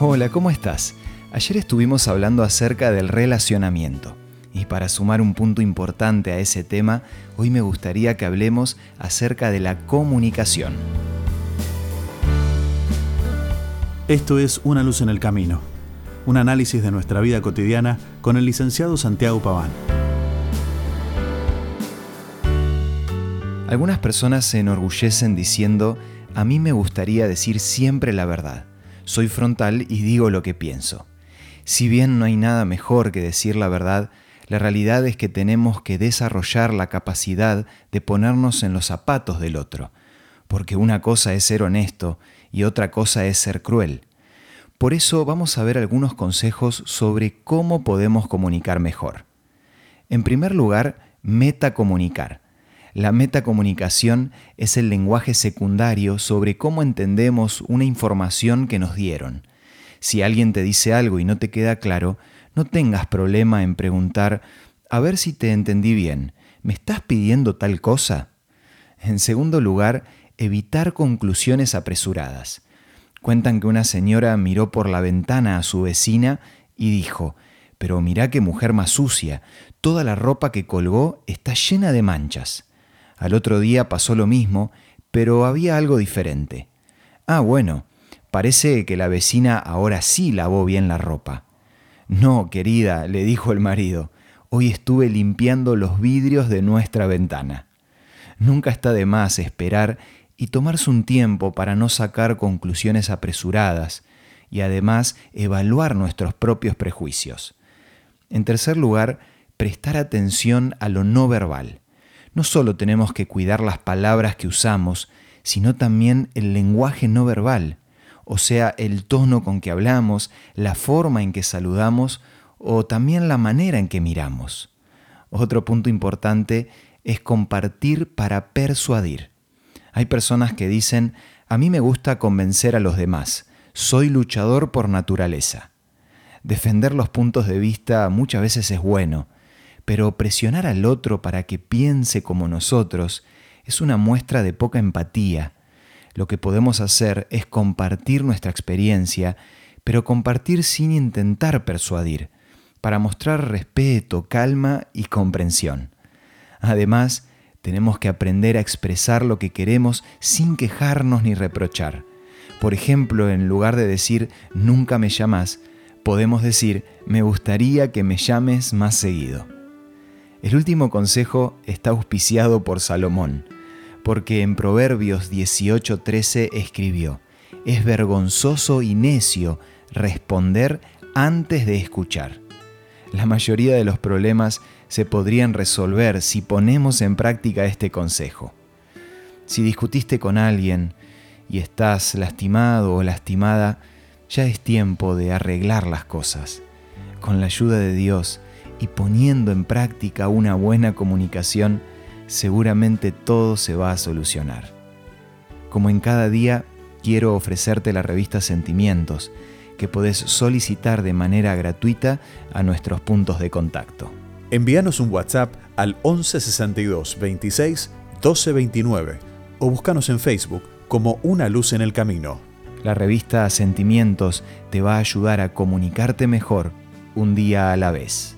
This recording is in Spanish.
Hola, ¿cómo estás? Ayer estuvimos hablando acerca del relacionamiento. Y para sumar un punto importante a ese tema, hoy me gustaría que hablemos acerca de la comunicación. Esto es Una luz en el camino, un análisis de nuestra vida cotidiana con el licenciado Santiago Paván. Algunas personas se enorgullecen diciendo, a mí me gustaría decir siempre la verdad soy frontal y digo lo que pienso. Si bien no hay nada mejor que decir la verdad, la realidad es que tenemos que desarrollar la capacidad de ponernos en los zapatos del otro, porque una cosa es ser honesto y otra cosa es ser cruel. Por eso vamos a ver algunos consejos sobre cómo podemos comunicar mejor. En primer lugar, metacomunicar. La metacomunicación es el lenguaje secundario sobre cómo entendemos una información que nos dieron. Si alguien te dice algo y no te queda claro, no tengas problema en preguntar, a ver si te entendí bien, ¿me estás pidiendo tal cosa? En segundo lugar, evitar conclusiones apresuradas. Cuentan que una señora miró por la ventana a su vecina y dijo, pero mirá qué mujer más sucia, toda la ropa que colgó está llena de manchas. Al otro día pasó lo mismo, pero había algo diferente. Ah, bueno, parece que la vecina ahora sí lavó bien la ropa. No, querida, le dijo el marido, hoy estuve limpiando los vidrios de nuestra ventana. Nunca está de más esperar y tomarse un tiempo para no sacar conclusiones apresuradas y además evaluar nuestros propios prejuicios. En tercer lugar, prestar atención a lo no verbal no solo tenemos que cuidar las palabras que usamos, sino también el lenguaje no verbal, o sea, el tono con que hablamos, la forma en que saludamos o también la manera en que miramos. Otro punto importante es compartir para persuadir. Hay personas que dicen, a mí me gusta convencer a los demás, soy luchador por naturaleza. Defender los puntos de vista muchas veces es bueno, pero presionar al otro para que piense como nosotros es una muestra de poca empatía. Lo que podemos hacer es compartir nuestra experiencia, pero compartir sin intentar persuadir, para mostrar respeto, calma y comprensión. Además, tenemos que aprender a expresar lo que queremos sin quejarnos ni reprochar. Por ejemplo, en lugar de decir nunca me llamas, podemos decir me gustaría que me llames más seguido. El último consejo está auspiciado por Salomón, porque en Proverbios 18:13 escribió, es vergonzoso y necio responder antes de escuchar. La mayoría de los problemas se podrían resolver si ponemos en práctica este consejo. Si discutiste con alguien y estás lastimado o lastimada, ya es tiempo de arreglar las cosas. Con la ayuda de Dios, y poniendo en práctica una buena comunicación, seguramente todo se va a solucionar. Como en cada día, quiero ofrecerte la revista Sentimientos, que podés solicitar de manera gratuita a nuestros puntos de contacto. Envíanos un WhatsApp al 1162 26 1229 o búscanos en Facebook como Una Luz en el Camino. La revista Sentimientos te va a ayudar a comunicarte mejor un día a la vez.